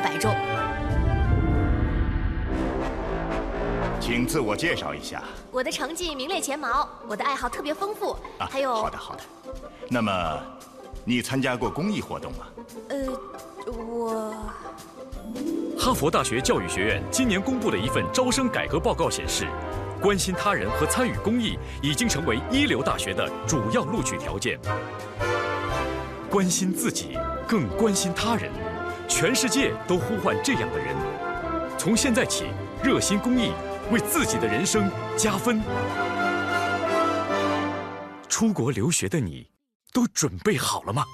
八百中。请自我介绍一下。我的成绩名列前茅，我的爱好特别丰富，还有……好的，好的。那么，你参加过公益活动吗？呃，我。哈佛大学教育学院今年公布的一份招生改革报告显示，关心他人和参与公益已经成为一流大学的主要录取条件。关心自己，更关心他人，全世界都呼唤这样的人。从现在起，热心公益，为自己的人生加分。出国留学的你，都准备好了吗？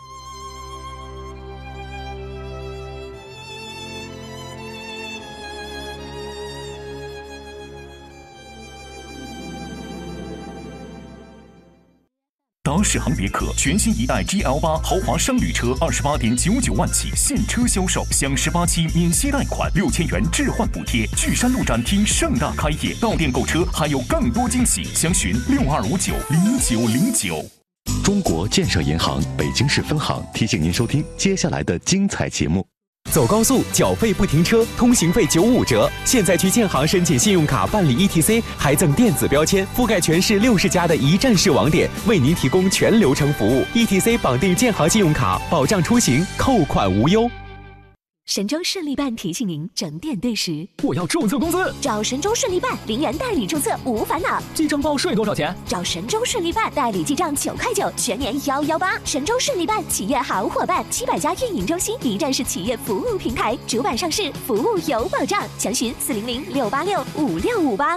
达世行别克全新一代 GL 八豪华商旅车，二十八点九九万起现车销售，享十八期免息贷款，六千元置换补贴。巨山路展厅盛大开业，到店购车还有更多惊喜，详询六二五九零九零九。中国建设银行北京市分行提醒您收听接下来的精彩节目。走高速缴费不停车，通行费九五折。现在去建行申请信用卡办理 ETC，还赠电子标签，覆盖全市六十家的一站式网点，为您提供全流程服务。ETC 绑定建行信用卡，保障出行，扣款无忧。神州顺利办提醒您整点对时。我要注册公司，找神州顺利办，零元代理注册无烦恼。记账报税多少钱？找神州顺利办，代理记账九块九，全年幺幺八。神州顺利办企业好伙伴，七百家运营中心，一站式企业服务平台，主板上市，服务有保障。详询四零零六八六五六五八。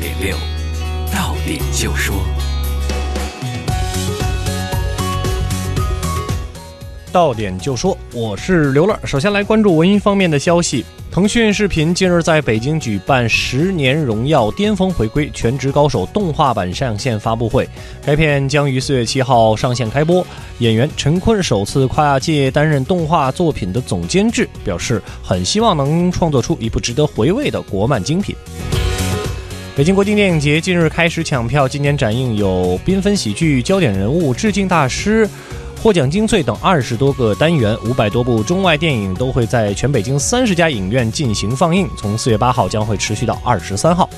点六，到点就说，到点就说，我是刘乐。首先来关注文艺方面的消息。腾讯视频近日在北京举办《十年荣耀》巅峰回归《全职高手》动画版上线发布会，该片将于四月七号上线开播。演员陈坤首次跨界担任动画作品的总监制，表示很希望能创作出一部值得回味的国漫精品。北京国际电影节近日开始抢票，今年展映有缤纷喜剧、焦点人物、致敬大师。获奖精粹等二十多个单元，五百多部中外电影都会在全北京三十家影院进行放映，从四月八号将会持续到二十三号。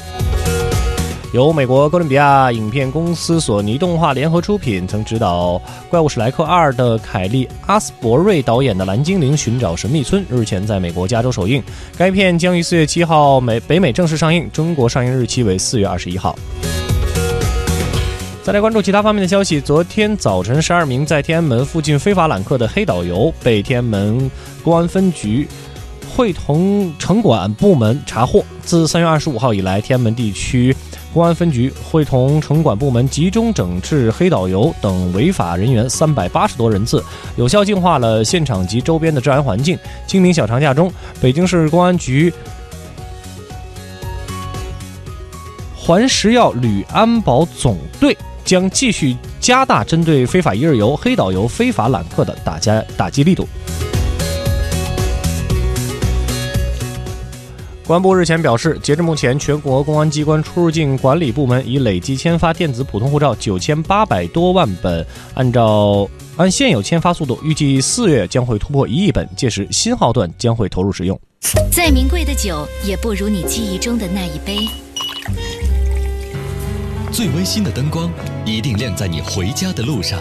由美国哥伦比亚影片公司索尼动画联合出品，曾执导《怪物史莱克二》的凯利·阿斯伯瑞导演的《蓝精灵寻找神秘村》日前在美国加州首映，该片将于四月七号美北美正式上映，中国上映日期为四月二十一号。再来关注其他方面的消息。昨天早晨，十二名在天安门附近非法揽客的黑导游被天安门公安分局会同城管部门查获。自三月二十五号以来，天安门地区公安分局会同城管部门集中整治黑导游等违法人员三百八十多人次，有效净化了现场及周边的治安环境。清明小长假中，北京市公安局环食药旅安保总队。将继续加大针对非法一日游、黑导游、非法揽客的打击打击力度。公安部日前表示，截至目前，全国公安机关出入境管理部门已累计签发电子普通护照九千八百多万本，按照按现有签发速度，预计四月将会突破一亿本，届时新号段将会投入使用。再名贵的酒，也不如你记忆中的那一杯。最温馨的灯光，一定亮在你回家的路上。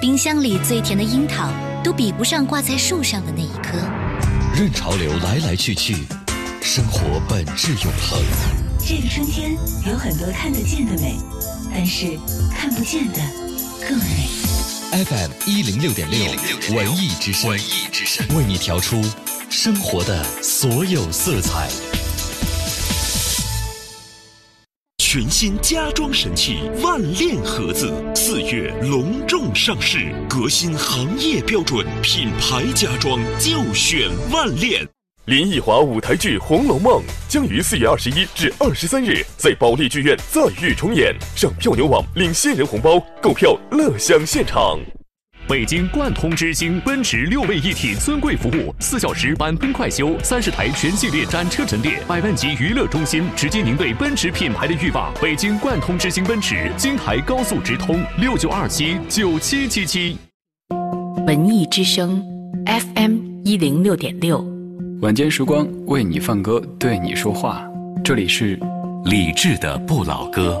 冰箱里最甜的樱桃，都比不上挂在树上的那一颗。任潮流来来去去，生活本质永恒。这个春天有很多看得见的美，但是看不见的更美。FM 一零六点六文艺之声，文艺之声为你调出生活的所有色彩。全新家装神器万链盒子四月隆重上市，革新行业标准，品牌家装就选万链。林奕华舞台剧《红楼梦》将于四月二十一至二十三日在保利剧院再遇重演，上票牛网领新人红包，购票乐享现场。北京贯通之星奔驰六位一体尊贵服务，四小时满喷快修，三十台全系列展车陈列，百万级娱乐中心，直击您对奔驰品牌的欲望。北京贯通之星奔驰，京台高速直通，六九二七九七七七。文艺之声，FM 一零六点六。晚间时光为你放歌，对你说话。这里是理智的不老歌。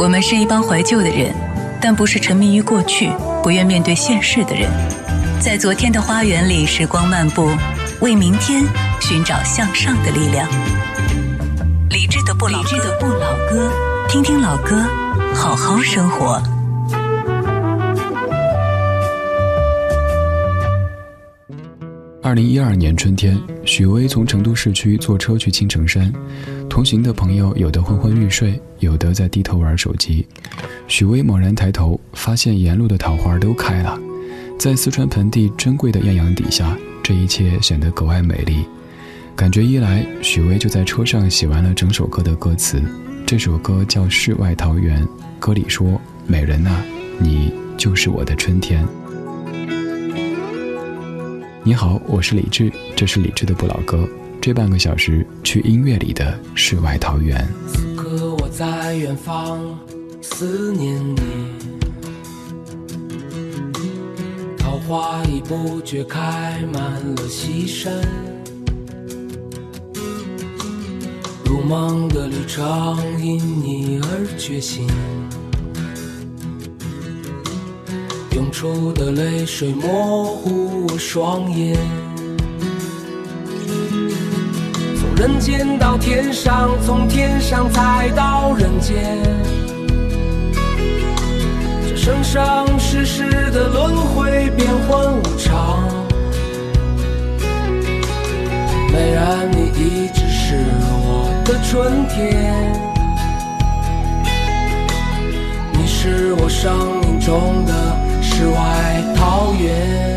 我们是一帮怀旧的人，但不是沉迷于过去、不愿面对现实的人。在昨天的花园里，时光漫步，为明天寻找向上的力量。理智的不老歌，听听老歌。好好生活。二零一二年春天，许巍从成都市区坐车去青城山，同行的朋友有的昏昏欲睡，有的在低头玩手机。许巍猛然抬头，发现沿路的桃花都开了，在四川盆地珍贵的艳阳底下，这一切显得格外美丽。感觉一来，许巍就在车上写完了整首歌的歌词。这首歌叫《世外桃源》，歌里说：“美人呐，你就是我的春天。”你好，我是李志，这是李志的不老歌。这半个小时去音乐里的世外桃源。此刻我在远方思念你，桃花已不觉开满了西山。如梦的旅程因你而觉醒，涌出的泪水模糊我双眼。人间到天上，从天上再到人间，这生生世世的轮回变幻无常。美人，你一直是我。的春天，你是我生命中的世外桃源。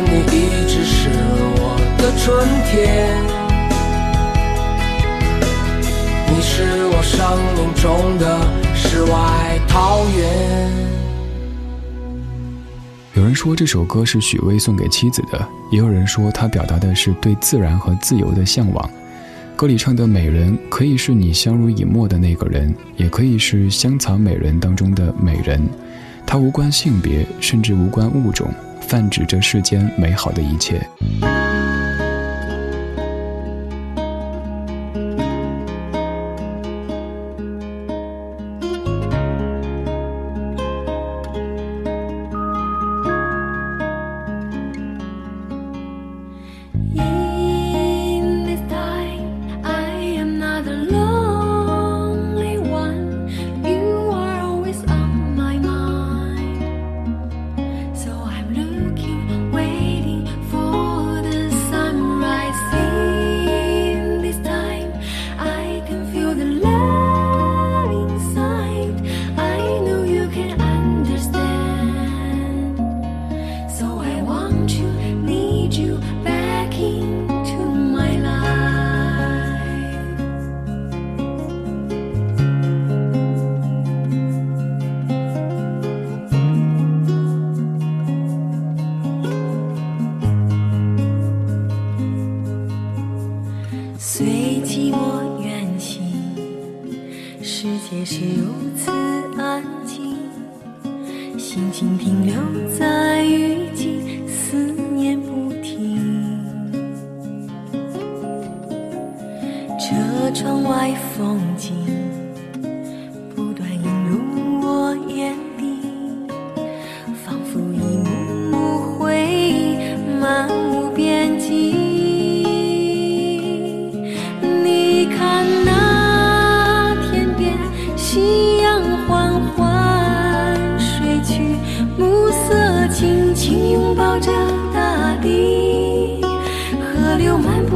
你一直是我。的春天，你是我生命中的世外桃源。有人说这首歌是许巍送给妻子的，也有人说他表达的是对自然和自由的向往。歌里唱的美人，可以是你相濡以沫的那个人，也可以是香草美人当中的美人。它无关性别，甚至无关物种，泛指这世间美好的一切。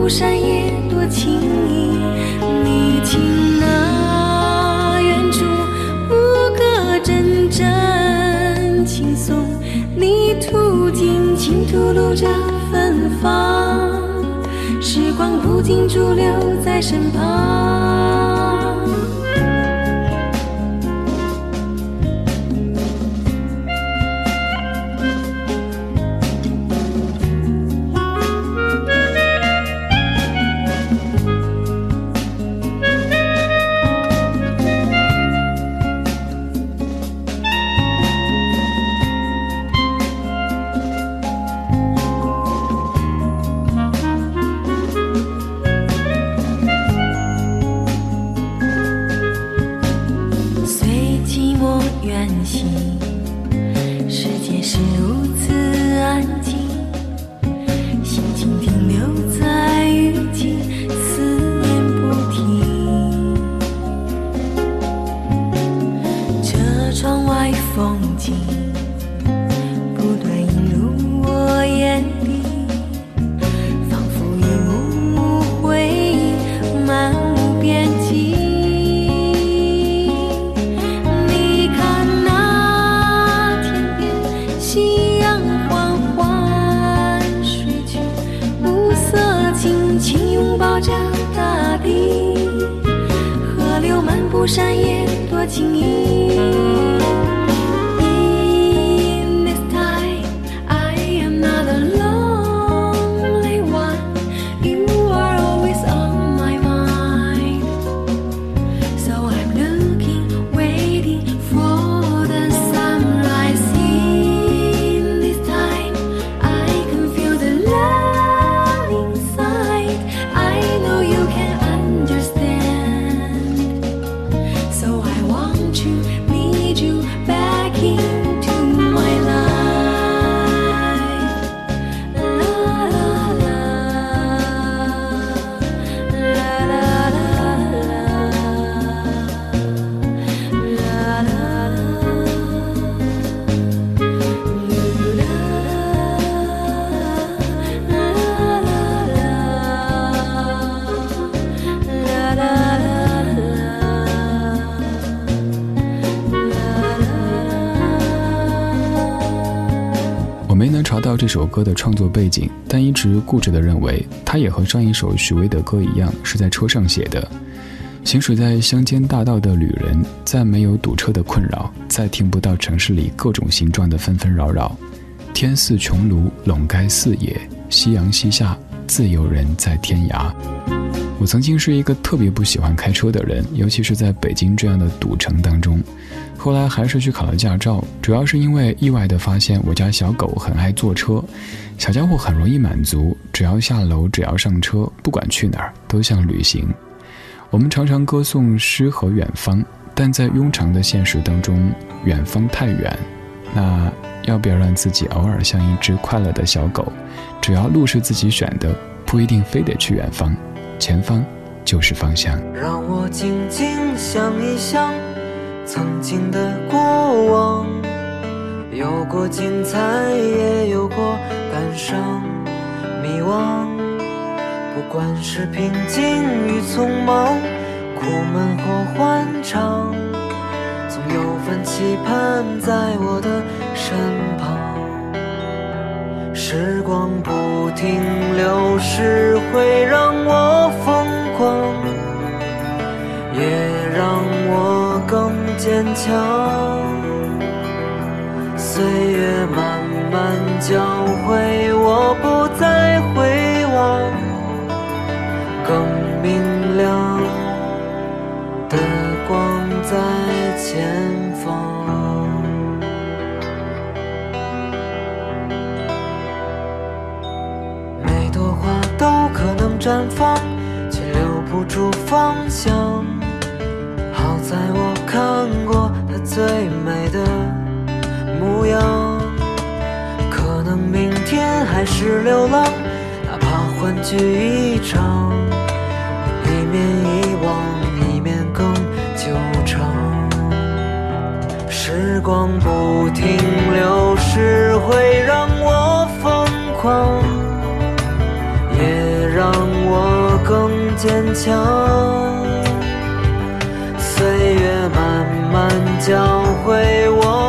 山野多情意，你听那远处牧歌阵阵，青松泥土尽情吐露着芬芳，时光不禁驻留在身旁。照着大地河流漫步山野多情意。歌的创作背景，但一直固执地认为，它也和上一首许巍的歌一样，是在车上写的。行驶在乡间大道的旅人，再没有堵车的困扰，再听不到城市里各种形状的纷纷扰扰。天似穹庐，笼盖四野，夕阳西下，自由人在天涯。我曾经是一个特别不喜欢开车的人，尤其是在北京这样的堵城当中。后来还是去考了驾照，主要是因为意外的发现我家小狗很爱坐车，小家伙很容易满足，只要下楼，只要上车，不管去哪儿都像旅行。我们常常歌颂诗和远方，但在庸常的现实当中，远方太远。那要不要让自己偶尔像一只快乐的小狗？只要路是自己选的，不一定非得去远方。前方就是方向。让我静静想一想曾经的过往，有过精彩，也有过感伤、迷惘。不管是平静与匆忙，苦闷或欢畅，总有份期盼在我的身旁。时光不停流逝，会让我疯狂，也让我更坚强。岁月慢慢教会我，不再回望，更明亮的光在前绽放，却留不住方向。好在我看过它最美的模样。可能明天还是流浪，哪怕欢聚一场。一面遗忘，一面更久长。时光不停流逝，会让我疯狂。坚强，岁月慢慢教会我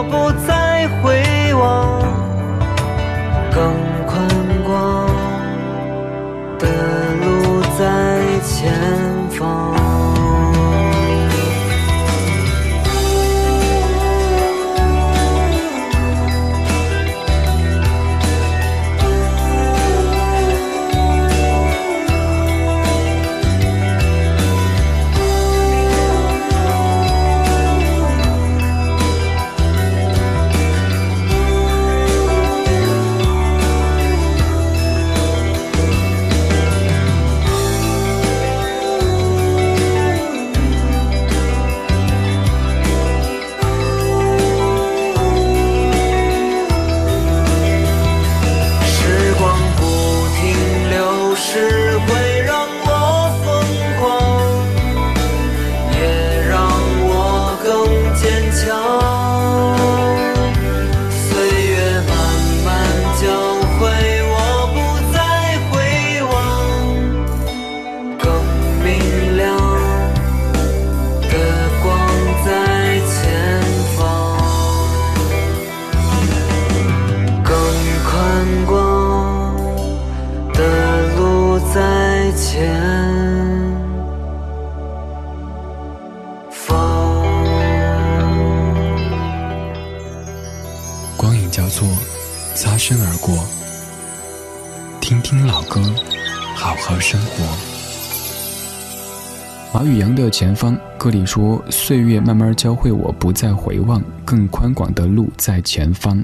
前方》歌里说：“岁月慢慢教会我不再回望，更宽广的路在前方。”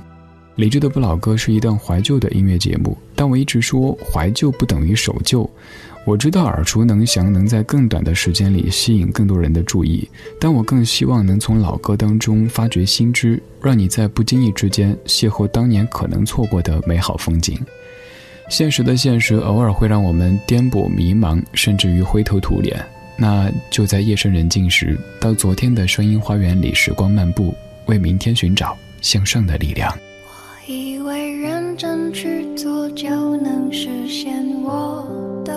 理智的不老歌是一段怀旧的音乐节目，但我一直说怀旧不等于守旧。我知道耳熟能详，能在更短的时间里吸引更多人的注意，但我更希望能从老歌当中发掘新知，让你在不经意之间邂逅当年可能错过的美好风景。现实的现实偶尔会让我们颠簸迷茫，甚至于灰头土脸。那就在夜深人静时，到昨天的声音花园里时光漫步，为明天寻找向上的力量。我以为认真去做就能实现我的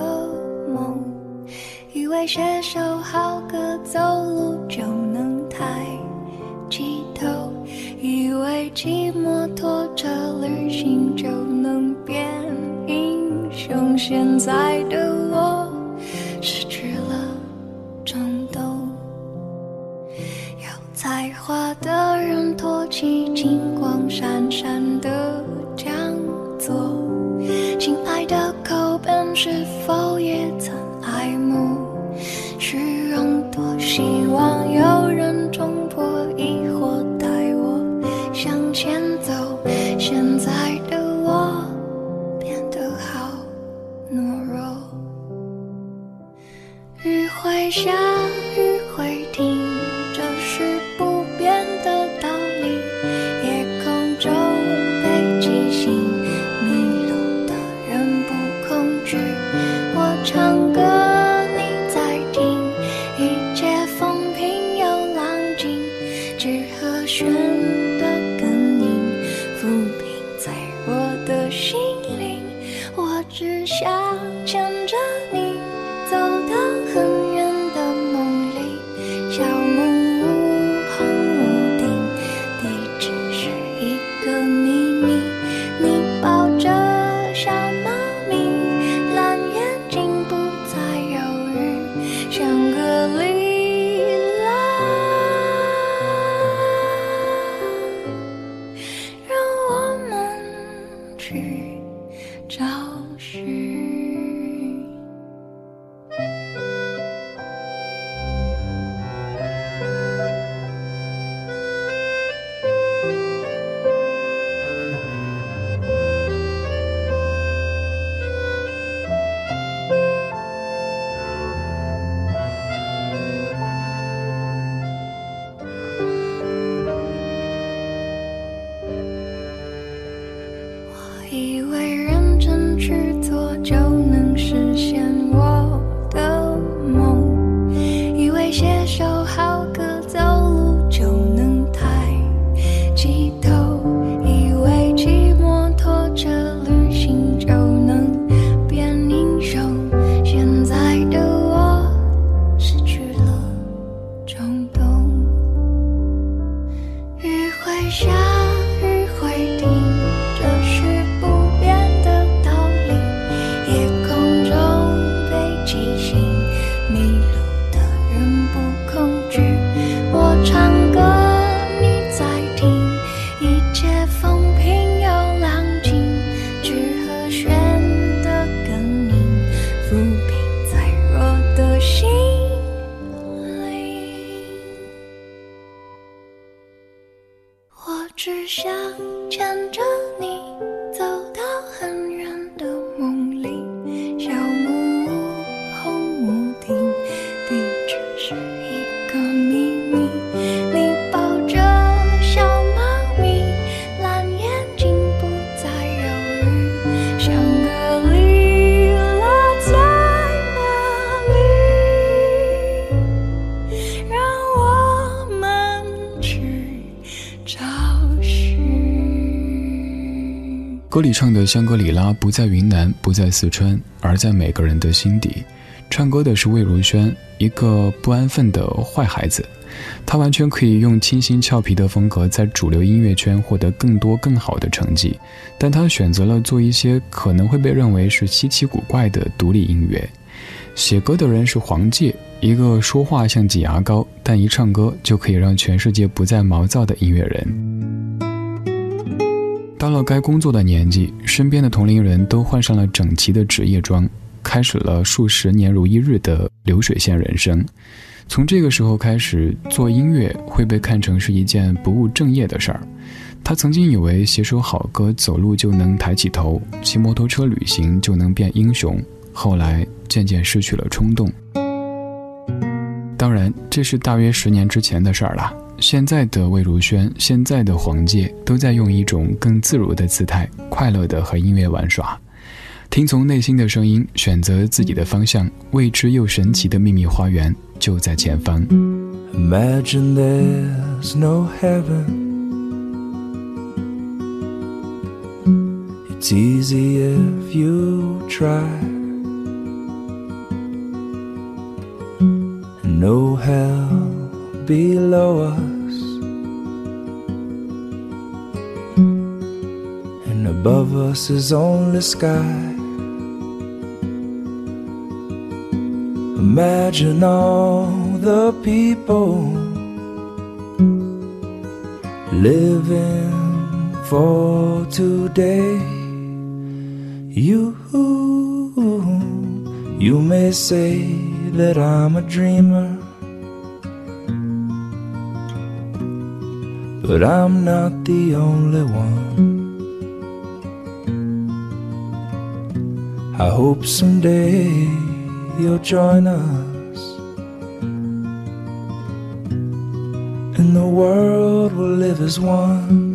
梦，以为写首好歌走路就能抬起头，以为骑摩托车旅行就能变英雄。现在的我。才华的人托起金光闪闪的讲座，亲爱的口本是否也曾爱慕？虚荣多希望有雨 tree. 歌里唱的香格里拉不在云南，不在四川，而在每个人的心底。唱歌的是魏如萱，一个不安分的坏孩子。她完全可以用清新俏皮的风格在主流音乐圈获得更多更好的成绩，但她选择了做一些可能会被认为是稀奇古怪的独立音乐。写歌的人是黄玠，一个说话像挤牙膏，但一唱歌就可以让全世界不再毛躁的音乐人。到了该工作的年纪，身边的同龄人都换上了整齐的职业装，开始了数十年如一日的流水线人生。从这个时候开始，做音乐会被看成是一件不务正业的事儿。他曾经以为写首好歌，走路就能抬起头，骑摩托车旅行就能变英雄，后来渐渐失去了冲动。当然，这是大约十年之前的事儿了。现在的魏如萱，现在的黄玠，都在用一种更自如的姿态，快乐的和音乐玩耍，听从内心的声音，选择自己的方向，未知又神奇的秘密花园就在前方。Imagine there's no heaven. It's easy if you try. No hell below us, and above us is only sky. Imagine all the people living for today. You You may say that I'm a dreamer, but I'm not the only one. I hope someday you'll join us, and the world will live as one.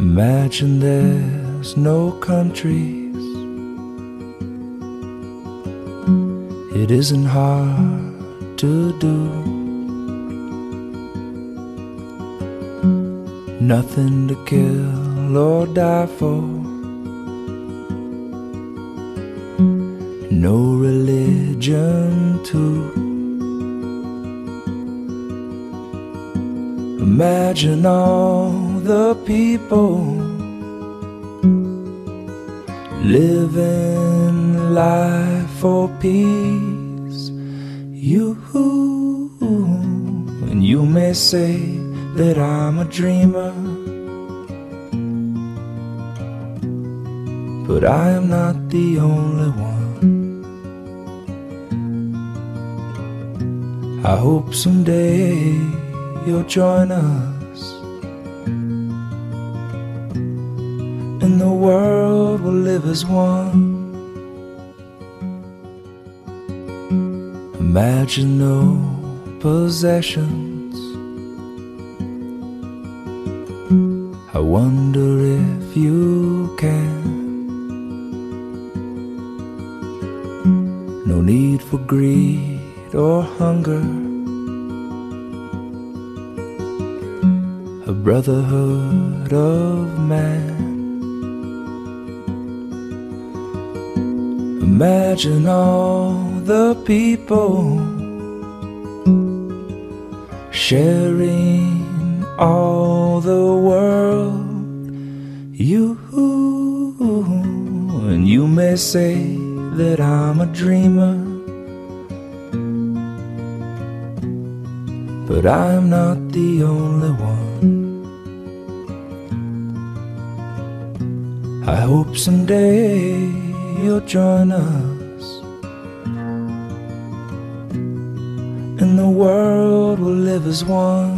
Imagine there's no countries. It isn't hard to do. Nothing to kill or die for. No religion to Imagine all the people living life for peace. You and you may say that I'm a dreamer, but I am not the only one. I hope someday you'll join us, and the world will live as one. Imagine no possessions. I wonder if you can. No need for greed or hunger. A brotherhood of man. Imagine all the people sharing all the world. You and you may say that I'm a dreamer, but I'm not the only one. I hope someday you'll join us, and the world will live as one.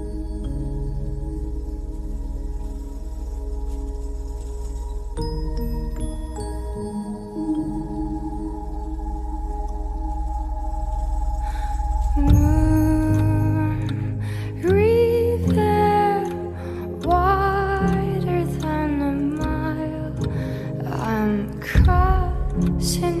Sin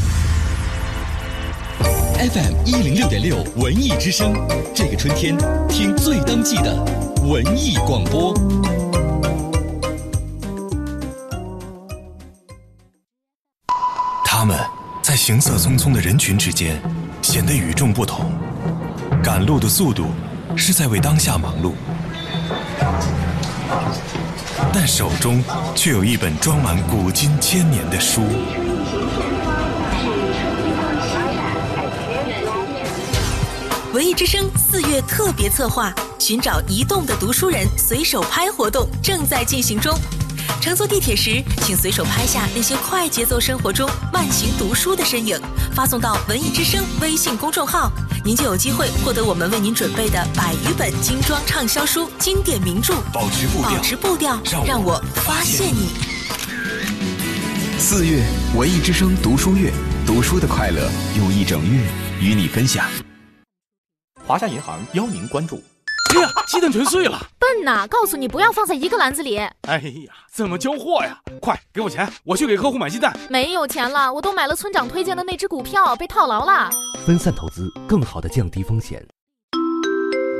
FM 一零六点六文艺之声，这个春天听最当季的文艺广播。他们在行色匆匆的人群之间显得与众不同，赶路的速度是在为当下忙碌，但手中却有一本装满古今千年的书。文艺之声四月特别策划“寻找移动的读书人”随手拍活动正在进行中。乘坐地铁时，请随手拍下那些快节奏生活中慢行读书的身影，发送到“文艺之声”微信公众号，您就有机会获得我们为您准备的百余本精装畅销书、经典名著。保持步调，保持步调，让我发现你。四月，文艺之声读书月，读书的快乐用一整月与你分享。华夏银行邀您关注。哎呀，鸡蛋全碎了！笨呐，告诉你不要放在一个篮子里。哎呀，怎么交货呀？快给我钱，我去给客户买鸡蛋。没有钱了，我都买了村长推荐的那只股票，被套牢了。分散投资，更好的降低风险。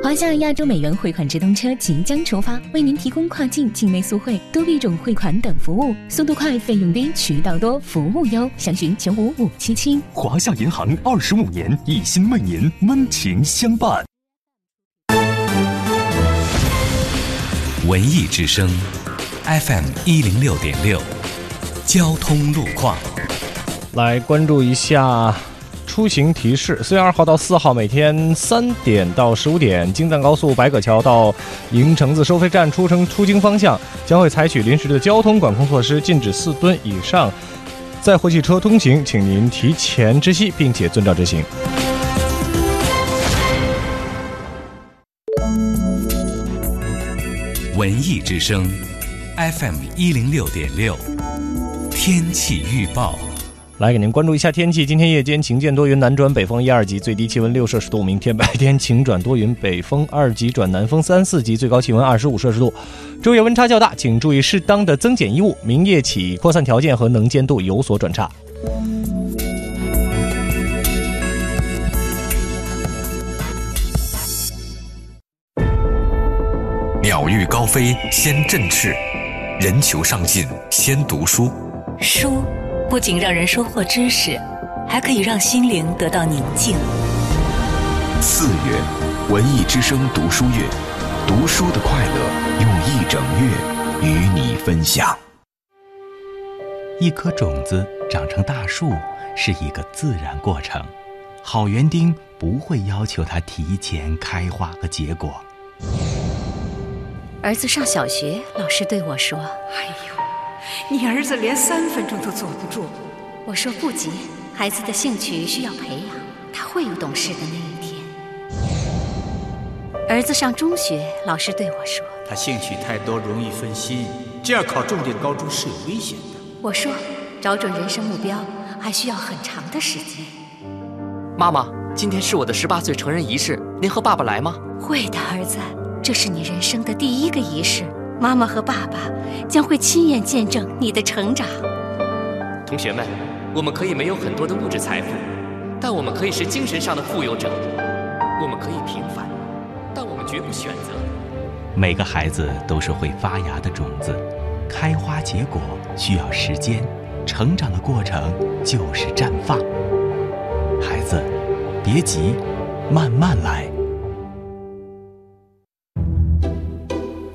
华夏亚洲美元汇款直通车即将出发，为您提供跨境、境内速汇、多币种汇款等服务，速度快，费用低，渠道多，服务优。详询九五五七七。华夏银行二十五年，一心为您温情相伴。文艺之声，FM 一零六点六，交通路况。来关注一下出行提示：四月二号到四号，每天三点到十五点，京藏高速白葛桥到营城子收费站出城出京方向将会采取临时的交通管控措施，禁止四吨以上载货汽车通行，请您提前知悉，并且遵照执行。文艺之声，FM 一零六点六，天气预报。来给您关注一下天气。今天夜间晴见多云，南转北风一二级，最低气温六摄氏度。明天白天晴转多云，北风二级转南风三四级，最高气温二十五摄氏度。昼夜温差较大，请注意适当的增减衣物。明夜起扩散条件和能见度有所转差。鸟欲高飞先振翅，人求上进先读书。书不仅让人收获知识，还可以让心灵得到宁静。四月，文艺之声读书月，读书的快乐用一整月与你分享。一颗种子长成大树是一个自然过程，好园丁不会要求它提前开花和结果。儿子上小学，老师对我说：“哎呦，你儿子连三分钟都坐不住。”我说：“不急，孩子的兴趣需要培养，他会有懂事的那一天。”儿子上中学，老师对我说：“他兴趣太多，容易分心，这样考重点高中是有危险的。”我说：“找准人生目标，还需要很长的时间。”妈妈，今天是我的十八岁成人仪式，您和爸爸来吗？会的，儿子。这是你人生的第一个仪式，妈妈和爸爸将会亲眼见证你的成长。同学们，我们可以没有很多的物质财富，但我们可以是精神上的富有者。我们可以平凡，但我们绝不选择。每个孩子都是会发芽的种子，开花结果需要时间，成长的过程就是绽放。孩子，别急，慢慢来。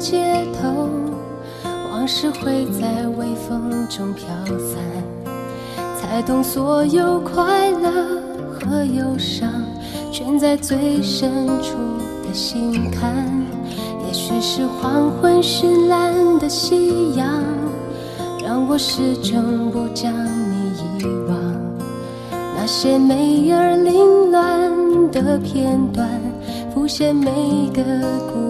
街头，往事会在微风中飘散，才懂所有快乐和忧伤，全在最深处的心坎。也许是黄昏绚烂的夕阳，让我始终不将你遗忘。那些美而凌乱的片段。浮现每个孤，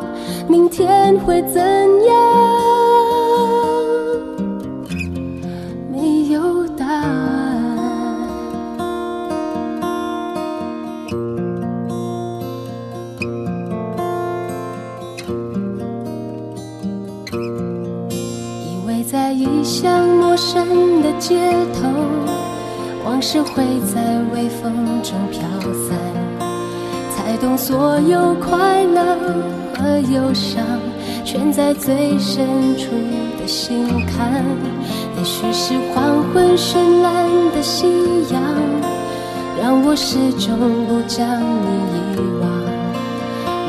明天会怎样？没有答案。以为在异乡陌生的街头，往事会在微风中飘散。才懂所有快乐和忧伤，全在最深处的心坎。也许是黄昏绚烂的夕阳，让我始终不将你遗忘。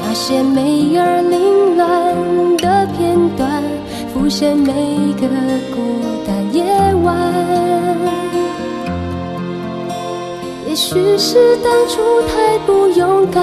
那些美而凌乱的片段，浮现每个孤单夜晚。也许是当初太不勇敢，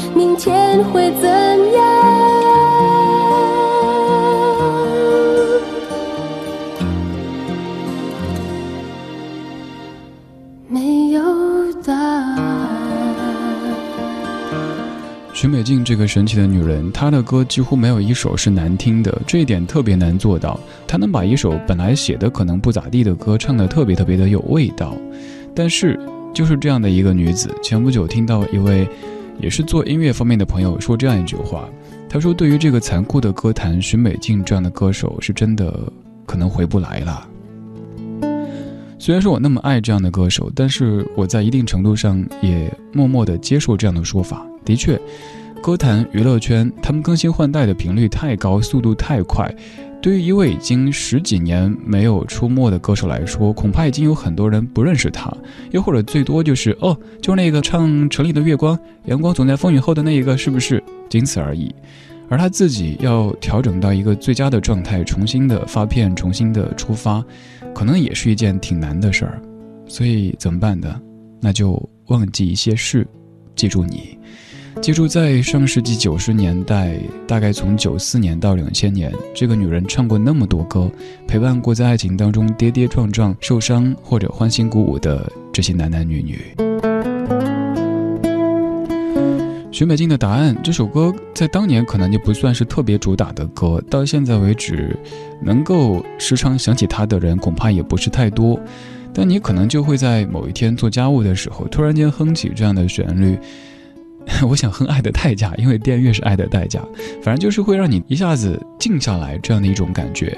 明天会怎样？许美静这个神奇的女人，她的歌几乎没有一首是难听的，这一点特别难做到。她能把一首本来写的可能不咋地的歌唱得特别特别的有味道。但是就是这样的一个女子，前不久听到一位也是做音乐方面的朋友说这样一句话，他说：“对于这个残酷的歌坛，许美静这样的歌手是真的可能回不来了。”虽然说我那么爱这样的歌手，但是我在一定程度上也默默地接受这样的说法。的确，歌坛娱乐圈他们更新换代的频率太高，速度太快。对于一位已经十几年没有出没的歌手来说，恐怕已经有很多人不认识他，又或者最多就是哦，就那个唱《城里的月光》，阳光总在风雨后的那一个，是不是？仅此而已。而他自己要调整到一个最佳的状态，重新的发片，重新的出发，可能也是一件挺难的事儿。所以怎么办呢？那就忘记一些事，记住你。记住，在上世纪九十年代，大概从九四年到两千年，这个女人唱过那么多歌，陪伴过在爱情当中跌跌撞撞、受伤或者欢欣鼓舞的这些男男女女。许美静的答案这首歌，在当年可能就不算是特别主打的歌，到现在为止，能够时常想起她的人恐怕也不是太多。但你可能就会在某一天做家务的时候，突然间哼起这样的旋律。我想哼《爱的代价》，因为电乐是爱的代价。反正就是会让你一下子静下来这样的一种感觉。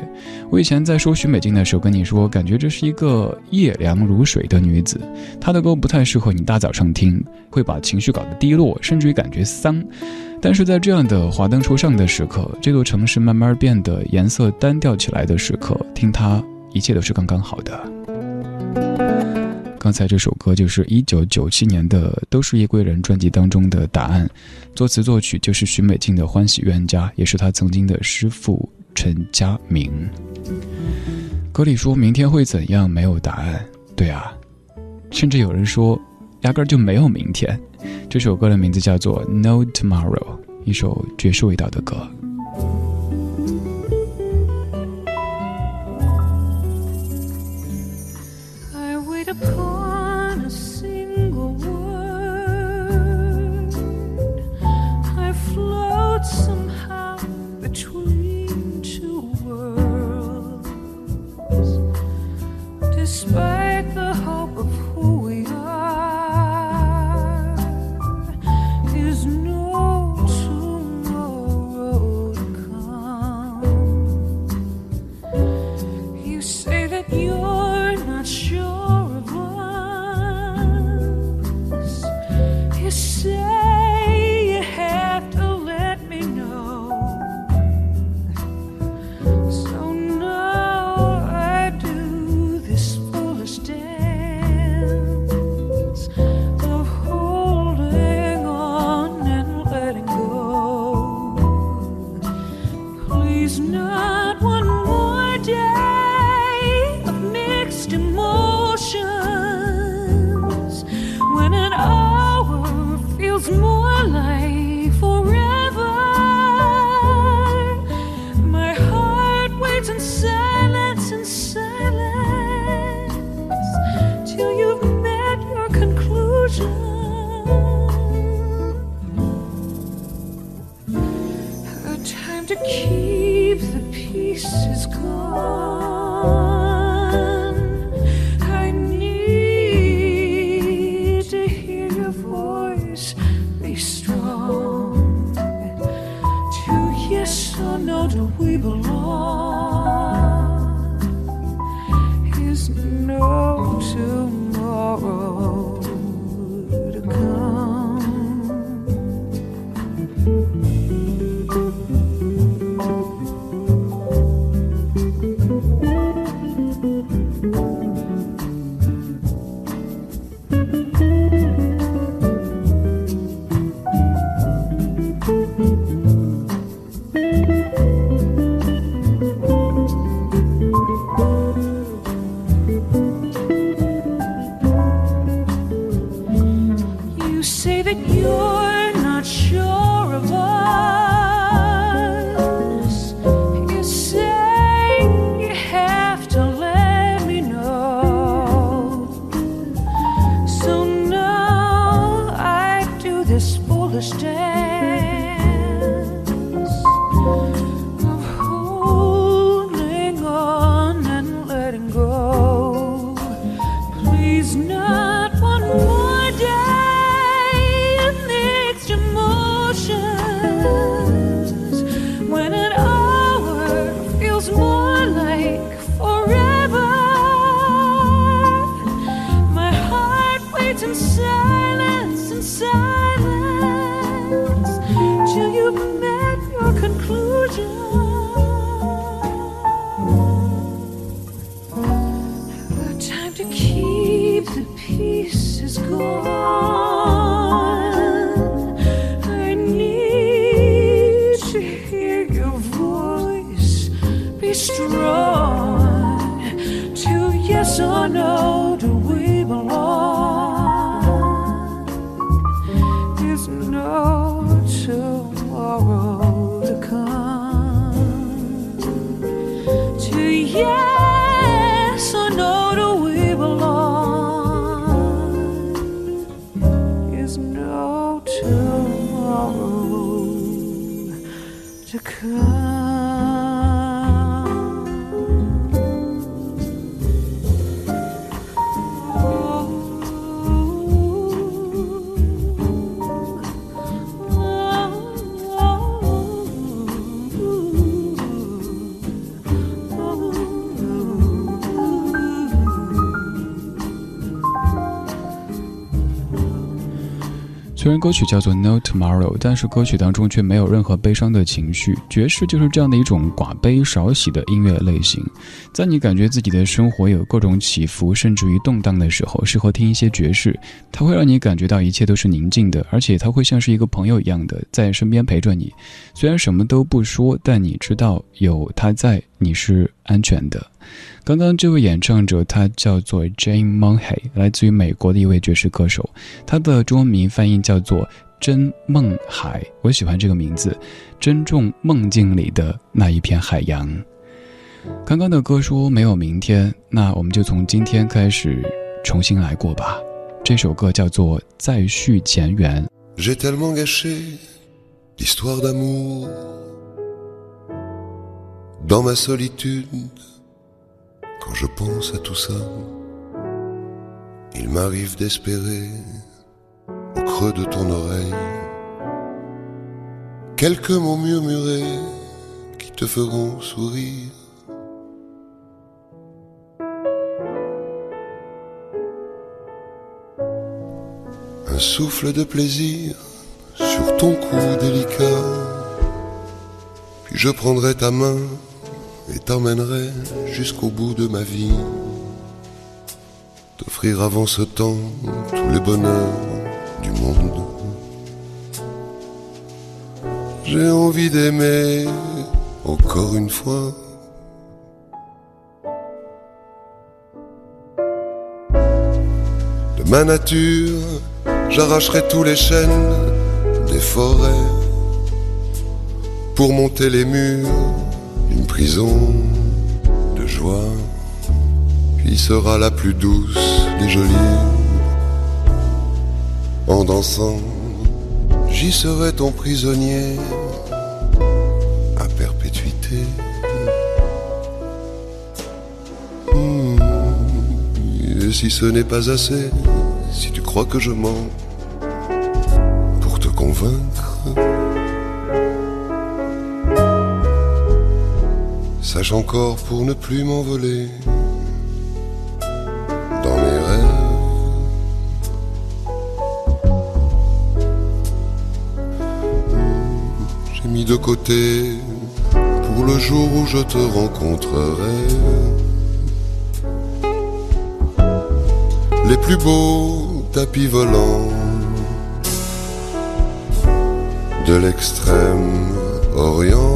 我以前在说许美静的时候跟你说，感觉这是一个夜凉如水的女子。她的歌不太适合你大早上听，会把情绪搞得低落，甚至于感觉丧。但是在这样的华灯初上的时刻，这座城市慢慢变得颜色单调起来的时刻，听她，一切都是刚刚好的。刚才这首歌就是一九九七年的《都是夜归人》专辑当中的答案，作词作曲就是许美静的欢喜冤家，也是他曾经的师傅陈佳明。歌里说明天会怎样，没有答案。对啊，甚至有人说压根儿就没有明天。这首歌的名字叫做《No Tomorrow》，一首爵士味道的歌。whisper. 虽然歌曲叫做《No Tomorrow》，但是歌曲当中却没有任何悲伤的情绪。爵士就是这样的一种寡悲少喜的音乐类型。在你感觉自己的生活有各种起伏，甚至于动荡的时候，适合听一些爵士。它会让你感觉到一切都是宁静的，而且它会像是一个朋友一样的在身边陪着你。虽然什么都不说，但你知道有他在，你是安全的。刚刚这位演唱者，他叫做 Jane m o n h e y 来自于美国的一位爵士歌手。他的中文名翻译叫做真梦海，我喜欢这个名字，珍重梦境里的那一片海洋。刚刚的歌说没有明天，那我们就从今天开始重新来过吧。这首歌叫做再续前缘。Quand je pense à tout ça, il m'arrive d'espérer au creux de ton oreille quelques mots murmurés qui te feront sourire. Un souffle de plaisir sur ton cou délicat, puis je prendrai ta main et t'emmènerai jusqu'au bout de ma vie. T'offrir avant ce temps tous les bonheurs du monde. J'ai envie d'aimer encore une fois. De ma nature, j'arracherai tous les chênes des forêts pour monter les murs une prison de joie, puis sera la plus douce des jolies. En dansant, j'y serai ton prisonnier à perpétuité. Hmm, et si ce n'est pas assez, si tu crois que je mens pour te convaincre, Sache encore pour ne plus m'envoler dans mes rêves. J'ai mis de côté pour le jour où je te rencontrerai les plus beaux tapis volants de l'extrême orient.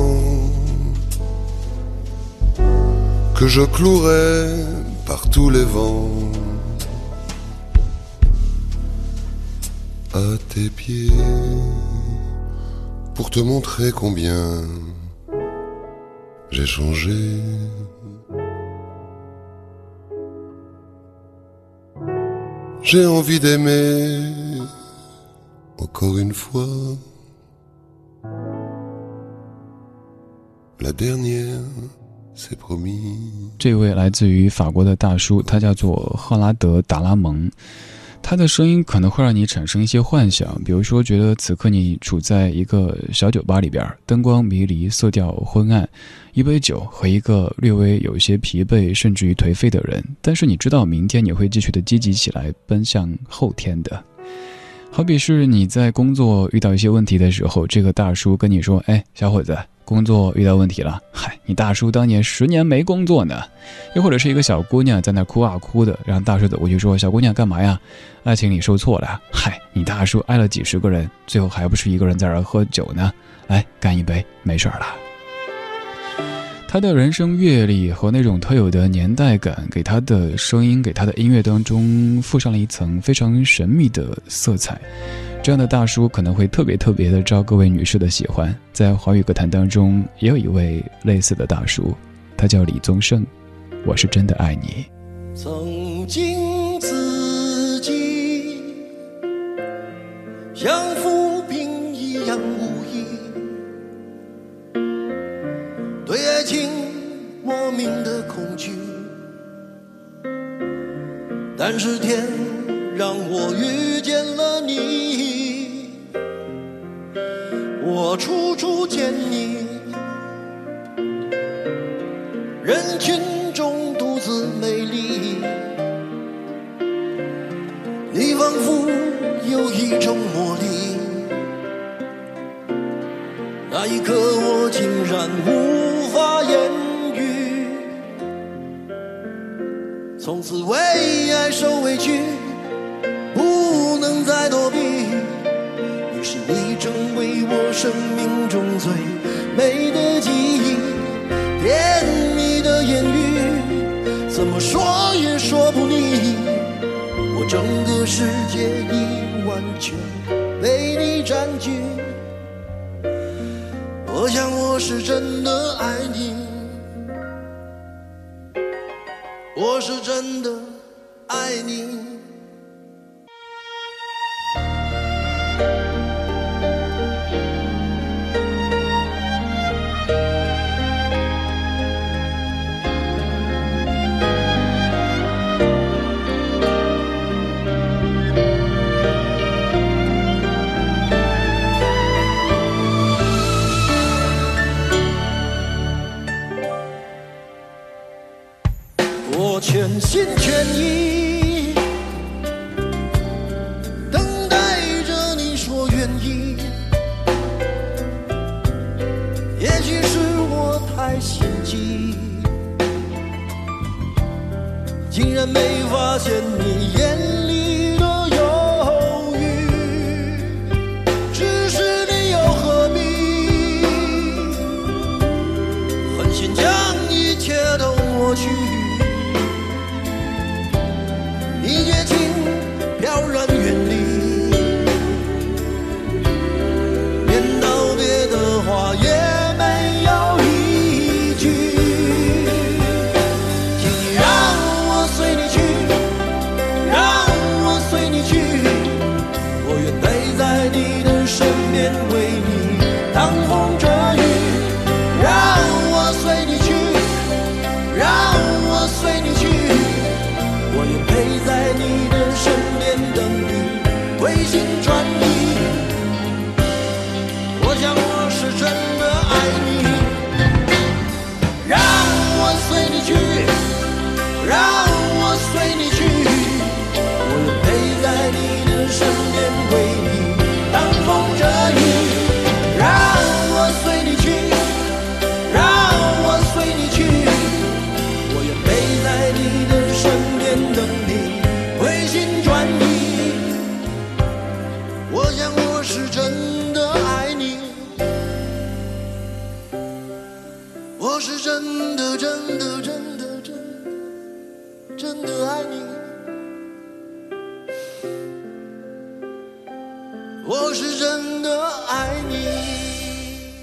Que je clouerai par tous les vents à tes pieds pour te montrer combien j'ai changé. J'ai envie d'aimer encore une fois la dernière. 这位来自于法国的大叔，他叫做赫拉德·达拉蒙。他的声音可能会让你产生一些幻想，比如说觉得此刻你处在一个小酒吧里边，灯光迷离，色调昏暗，一杯酒和一个略微有些疲惫甚至于颓废的人。但是你知道，明天你会继续的积极起来，奔向后天的。好比是你在工作遇到一些问题的时候，这个大叔跟你说：“哎，小伙子。”工作遇到问题了，嗨，你大叔当年十年没工作呢。又或者是一个小姑娘在那哭啊哭的，然后大叔走过去说：“小姑娘干嘛呀？爱情里受挫了。”嗨，你大叔爱了几十个人，最后还不是一个人在那儿喝酒呢？来干一杯，没事儿了。他的人生阅历和那种特有的年代感，给他的声音、给他的音乐当中附上了一层非常神秘的色彩。这样的大叔可能会特别特别的招各位女士的喜欢。在华语歌坛当中，也有一位类似的大叔，他叫李宗盛。我是真的爱你。曾经自己像浮对爱情莫名的恐惧，但是天让我遇见了你，我处处见你，人群中独自美丽，你仿佛有一种魔力。那一刻我竟然无法言语。从此为爱受委屈，不能再躲避。于是你成为我生命中最美的记忆，甜蜜的言语，怎么说也说不腻。我整个世界已完全被你占据，我想我是真的爱你。我是真的爱你。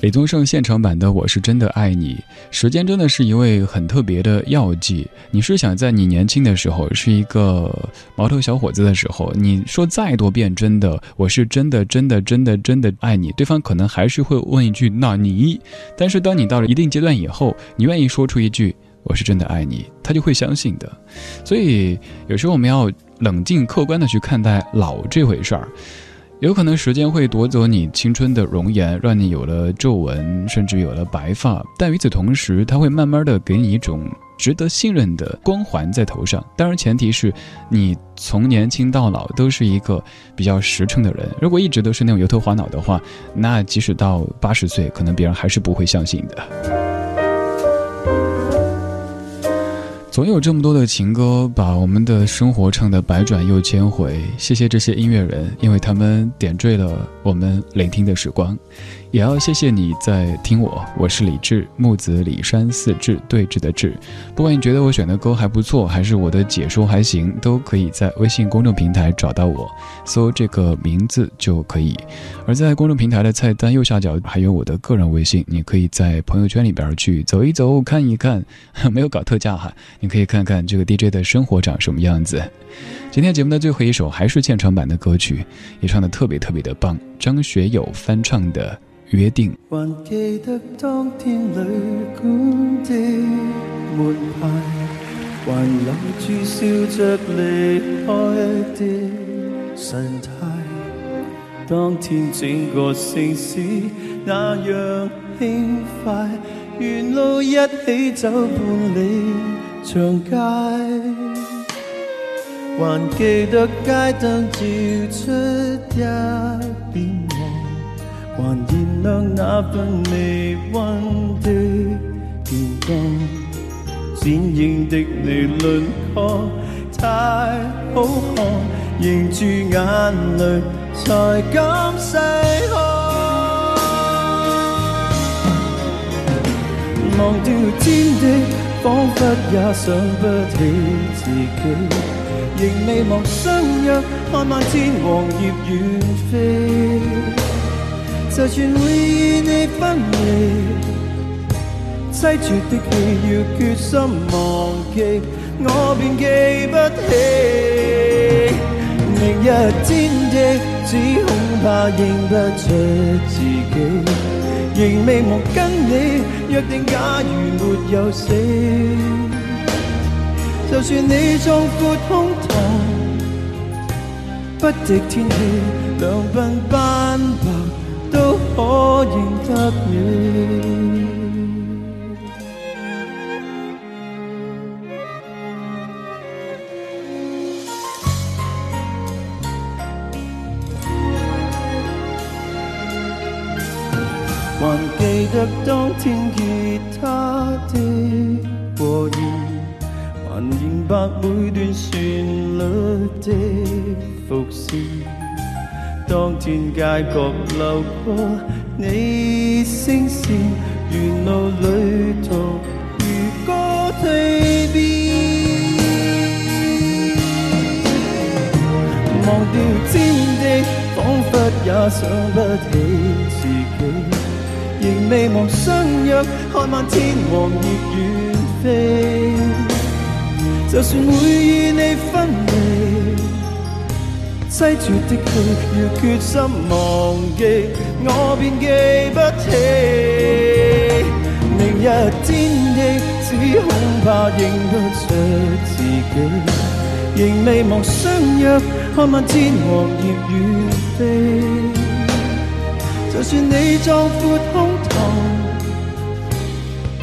李宗盛现场版的《我是真的爱你》，时间真的是一位很特别的药剂。你是想在你年轻的时候，是一个毛头小伙子的时候，你说再多遍“真的”，我是真的、真的、真的、真的爱你，对方可能还是会问一句“那你”。但是当你到了一定阶段以后，你愿意说出一句“我是真的爱你”，他就会相信的。所以有时候我们要冷静客观的去看待老这回事儿。有可能时间会夺走你青春的容颜，让你有了皱纹，甚至有了白发。但与此同时，它会慢慢的给你一种值得信任的光环在头上。当然，前提是你从年轻到老都是一个比较实诚的人。如果一直都是那种油头滑脑的话，那即使到八十岁，可能别人还是不会相信的。总有这么多的情歌，把我们的生活唱得百转又千回。谢谢这些音乐人，因为他们点缀了我们聆听的时光。也要谢谢你在听我，我是李志，木子李山四志对峙的志。不管你觉得我选的歌还不错，还是我的解说还行，都可以在微信公众平台找到我，搜这个名字就可以。而在公众平台的菜单右下角还有我的个人微信，你可以在朋友圈里边去走一走，看一看，没有搞特价哈，你可以看看这个 DJ 的生活长什么样子。今天节目的最后一首还是现场版的歌曲，也唱的特别特别的棒，张学友翻唱的。约定。还记得当天旅馆的门牌，還留住笑着離開的神態。當天整個城市那樣輕快，沿路一起走半里長街，還記得街燈照出一片黃，還燃亮那份微溫的電光，剪影的你轮廓太好看，凝住眼淚。才敢細看，忘掉天地，彷彿也想不起自己，仍未忘相约，看漫天黃葉遠飛。就算會與你分離，凄絕的戲要決心忘記，我便記不起明日天地。只恐怕認不出自己，仍未忘跟你約定，假如沒有死，就算你壮阔胸膛，不敌天气，两鬓斑白都可认得你。还记得当天吉他的和弦，還明白每段旋律的伏線。當天街角流過你聲線，沿路旅途如歌蛻變。忘掉天地，彷彿也想不起自己。仍未忘相約，看漫天黃葉遠飛。就算會與你分離，凄絕的戲要決心忘記，我便記不起。明日天地，只恐怕認不出自己。仍未忘相約，看漫天黃葉遠飛。就算你壯闊胸膛，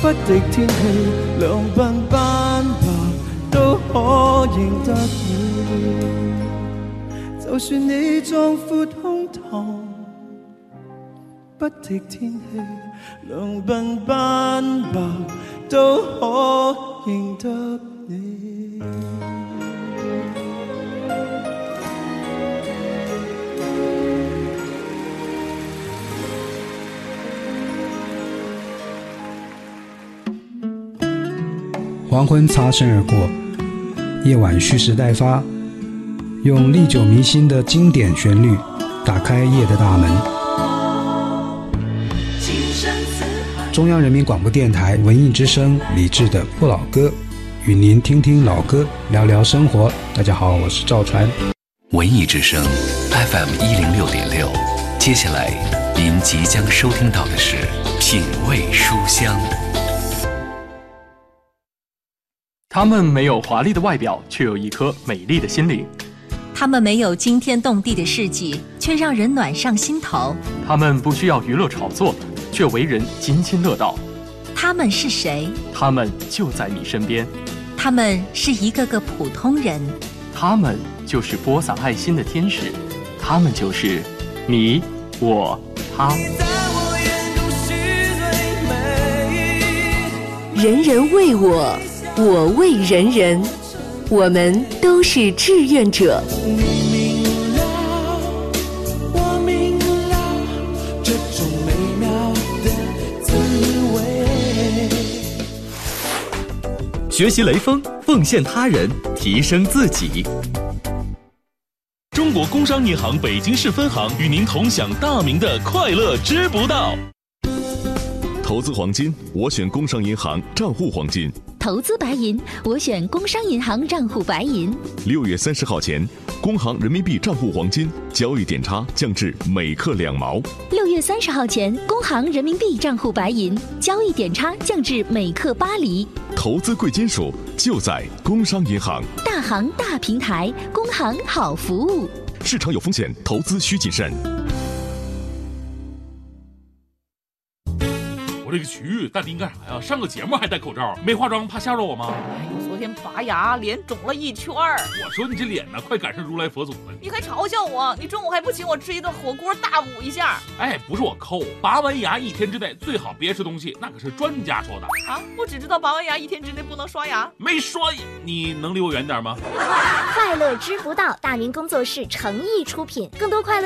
不敵天氣，兩鬢斑都可認得你。就算你壯闊胸膛，不敵天氣，兩鬓斑白都可認得你。黄昏擦身而过，夜晚蓄势待发，用历久弥新的经典旋律打开夜的大门。中央人民广播电台文艺之声李志的不老歌，与您听听老歌，聊聊生活。大家好，我是赵传。文艺之声 FM 一零六点六，接下来您即将收听到的是品味书香。他们没有华丽的外表，却有一颗美丽的心灵；他们没有惊天动地的事迹，却让人暖上心头；他们不需要娱乐炒作，却为人津津乐道。他们是谁？他们就在你身边。他们是一个个普通人。他们就是播撒爱心的天使。他们就是你、我、他。人人为我。我为人人，我们都是志愿者。学习雷锋，奉献他人，提升自己。中国工商银行北京市分行与您同享大明的快乐知不道。投资黄金，我选工商银行账户黄金。投资白银，我选工商银行账户白银。六月三十号前，工行人民币账户黄金交易点差降至每克两毛。六月三十号前，工行人民币账户白银交易点差降至每克八厘。投资贵金属。就在工商银行。大行大平台，工行好服务。市场有风险，投资需谨慎。我这个去淡定干啥呀？上个节目还戴口罩，没化妆怕吓着我吗？哎呦，昨天拔牙，脸肿了一圈儿。我说你这脸呢，快赶上如来佛祖了。你还嘲笑我？你中午还不请我吃一顿火锅大补一下？哎，不是我抠，拔完牙一天之内最好别吃东西，那可是专家说的啊！我只知道拔完牙一天之内不能刷牙，没刷，你能离我远点吗？快乐知福道，大明工作室诚意出品，更多快乐。